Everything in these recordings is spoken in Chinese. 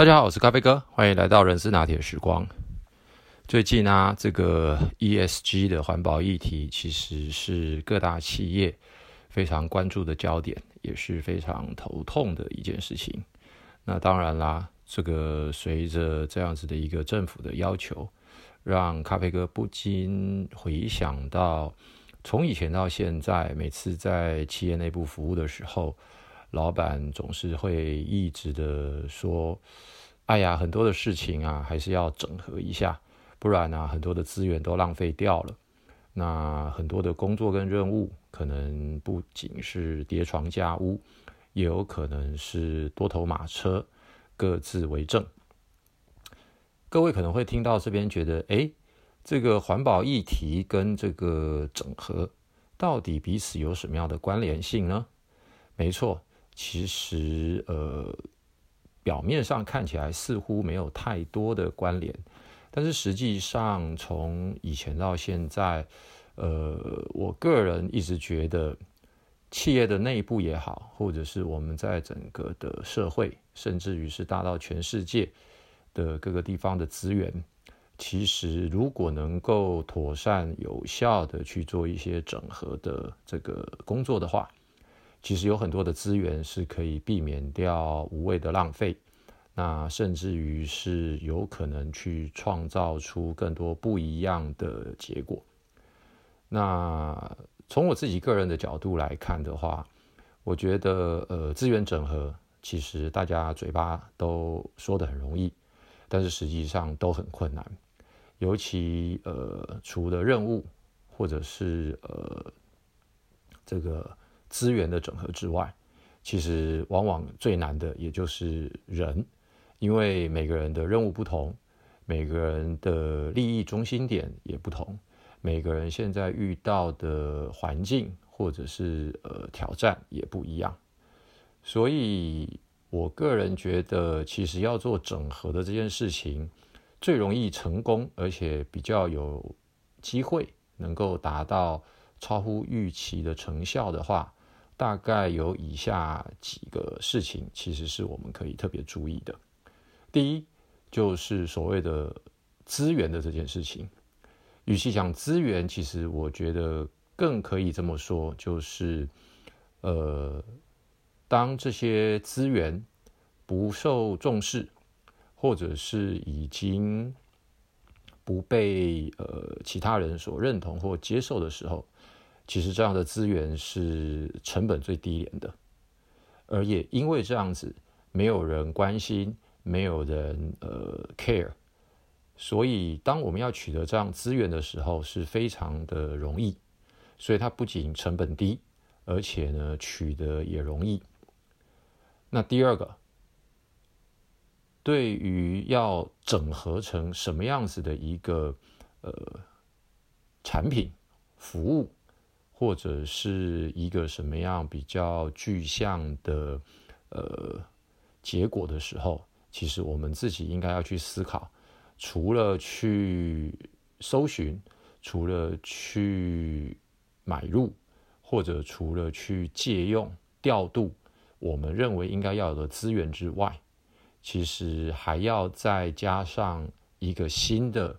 大家好，我是咖啡哥，欢迎来到人事拿铁时光。最近呢，这个 ESG 的环保议题其实是各大企业非常关注的焦点，也是非常头痛的一件事情。那当然啦，这个随着这样子的一个政府的要求，让咖啡哥不禁回想到，从以前到现在，每次在企业内部服务的时候。老板总是会一直的说：“哎呀，很多的事情啊，还是要整合一下，不然呢，很多的资源都浪费掉了。那很多的工作跟任务，可能不仅是叠床架屋，也有可能是多头马车，各自为政。各位可能会听到这边觉得，哎，这个环保议题跟这个整合，到底彼此有什么样的关联性呢？没错。”其实，呃，表面上看起来似乎没有太多的关联，但是实际上从以前到现在，呃，我个人一直觉得，企业的内部也好，或者是我们在整个的社会，甚至于是大到全世界的各个地方的资源，其实如果能够妥善有效的去做一些整合的这个工作的话。其实有很多的资源是可以避免掉无谓的浪费，那甚至于是有可能去创造出更多不一样的结果。那从我自己个人的角度来看的话，我觉得呃资源整合其实大家嘴巴都说的很容易，但是实际上都很困难。尤其呃除了任务或者是呃这个。资源的整合之外，其实往往最难的也就是人，因为每个人的任务不同，每个人的利益中心点也不同，每个人现在遇到的环境或者是呃挑战也不一样，所以我个人觉得，其实要做整合的这件事情，最容易成功，而且比较有机会能够达到超乎预期的成效的话。大概有以下几个事情，其实是我们可以特别注意的。第一，就是所谓的资源的这件事情。与其讲资源，其实我觉得更可以这么说，就是呃，当这些资源不受重视，或者是已经不被呃其他人所认同或接受的时候。其实这样的资源是成本最低廉的，而也因为这样子，没有人关心，没有人呃 care，所以当我们要取得这样资源的时候，是非常的容易。所以它不仅成本低，而且呢取得也容易。那第二个，对于要整合成什么样子的一个呃产品服务。或者是一个什么样比较具象的呃结果的时候，其实我们自己应该要去思考，除了去搜寻，除了去买入，或者除了去借用调度我们认为应该要有的资源之外，其实还要再加上一个新的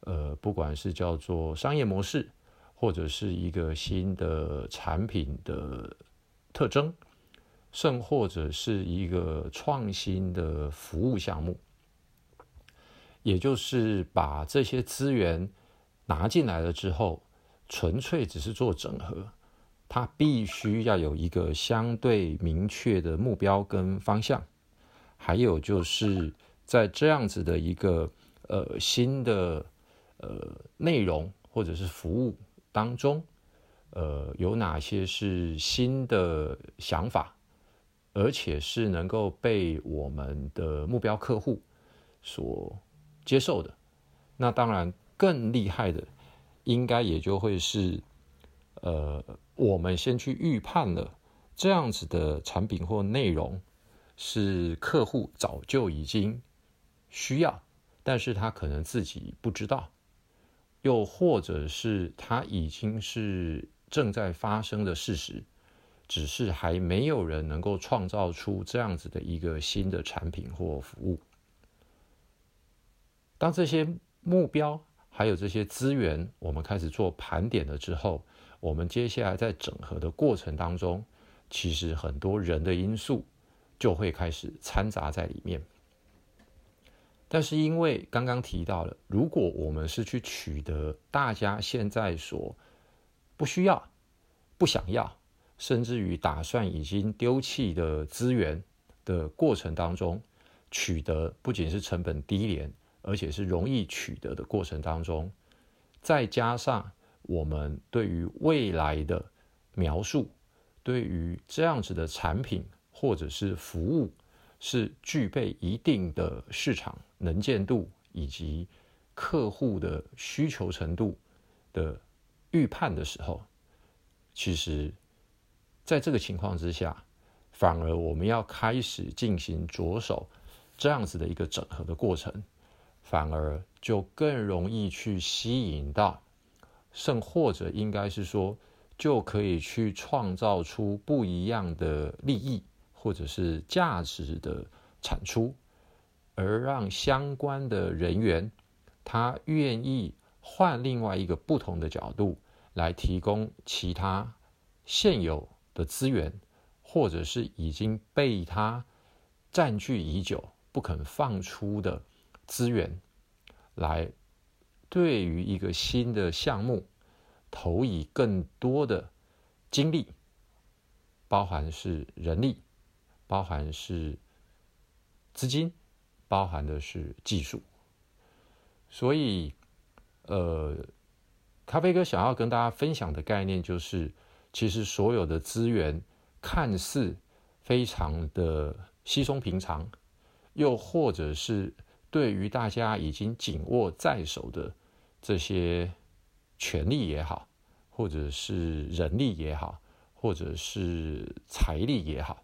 呃，不管是叫做商业模式。或者是一个新的产品的特征，甚或者是一个创新的服务项目，也就是把这些资源拿进来了之后，纯粹只是做整合，它必须要有一个相对明确的目标跟方向，还有就是在这样子的一个呃新的呃内容或者是服务。当中，呃，有哪些是新的想法，而且是能够被我们的目标客户所接受的？那当然，更厉害的，应该也就会是，呃，我们先去预判了这样子的产品或内容是客户早就已经需要，但是他可能自己不知道。又或者是它已经是正在发生的事实，只是还没有人能够创造出这样子的一个新的产品或服务。当这些目标还有这些资源，我们开始做盘点了之后，我们接下来在整合的过程当中，其实很多人的因素就会开始掺杂在里面。但是因为刚刚提到了，如果我们是去取得大家现在所不需要、不想要，甚至于打算已经丢弃的资源的过程当中，取得不仅是成本低廉，而且是容易取得的过程当中，再加上我们对于未来的描述，对于这样子的产品或者是服务。是具备一定的市场能见度以及客户的需求程度的预判的时候，其实，在这个情况之下，反而我们要开始进行着手这样子的一个整合的过程，反而就更容易去吸引到，甚或者应该是说，就可以去创造出不一样的利益。或者是价值的产出，而让相关的人员他愿意换另外一个不同的角度来提供其他现有的资源，或者是已经被他占据已久不肯放出的资源，来对于一个新的项目投以更多的精力，包含是人力。包含是资金，包含的是技术，所以，呃，咖啡哥想要跟大家分享的概念就是，其实所有的资源看似非常的稀松平常，又或者是对于大家已经紧握在手的这些权利也好，或者是人力也好，或者是财力也好。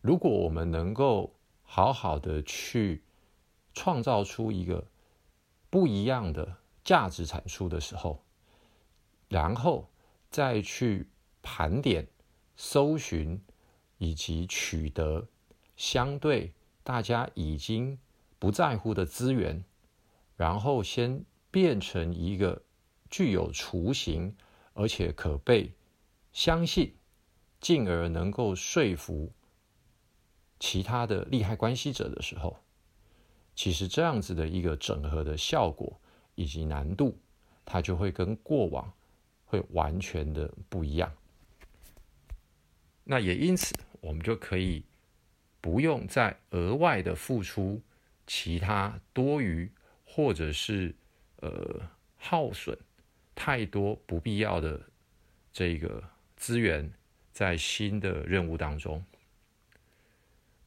如果我们能够好好的去创造出一个不一样的价值产出的时候，然后再去盘点、搜寻以及取得相对大家已经不在乎的资源，然后先变成一个具有雏形而且可被相信，进而能够说服。其他的利害关系者的时候，其实这样子的一个整合的效果以及难度，它就会跟过往会完全的不一样。那也因此，我们就可以不用再额外的付出其他多余或者是呃耗损太多不必要的这个资源在新的任务当中。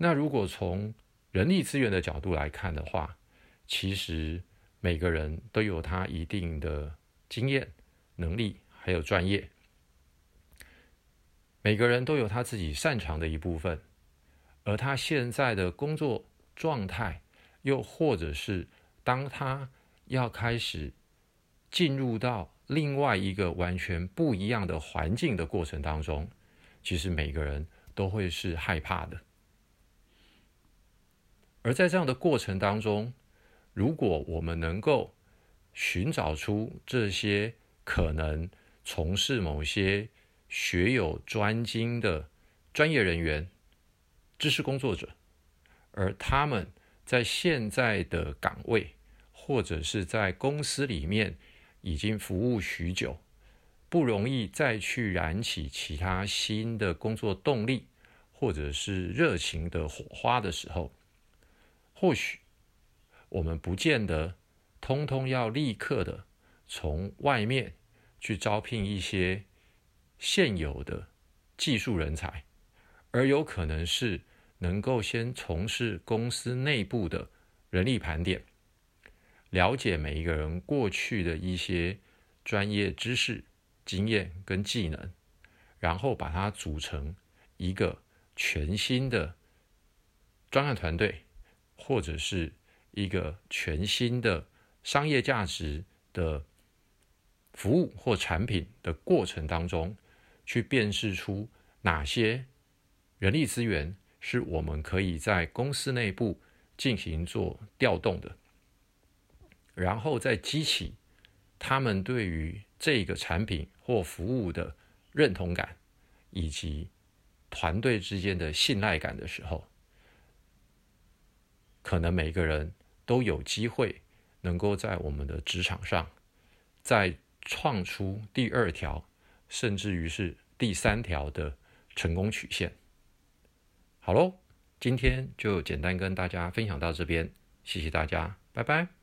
那如果从人力资源的角度来看的话，其实每个人都有他一定的经验、能力还有专业，每个人都有他自己擅长的一部分，而他现在的工作状态，又或者是当他要开始进入到另外一个完全不一样的环境的过程当中，其实每个人都会是害怕的。而在这样的过程当中，如果我们能够寻找出这些可能从事某些学有专精的专业人员、知识工作者，而他们在现在的岗位或者是在公司里面已经服务许久，不容易再去燃起其他新的工作动力或者是热情的火花的时候。或许我们不见得通通要立刻的从外面去招聘一些现有的技术人才，而有可能是能够先从事公司内部的人力盘点，了解每一个人过去的一些专业知识、经验跟技能，然后把它组成一个全新的专案团队。或者是一个全新的商业价值的服务或产品的过程当中，去辨识出哪些人力资源是我们可以在公司内部进行做调动的，然后再激起他们对于这个产品或服务的认同感，以及团队之间的信赖感的时候，可能每个人都有机会能够在我们的职场上，再创出第二条，甚至于是第三条的成功曲线。好喽，今天就简单跟大家分享到这边，谢谢大家，拜拜。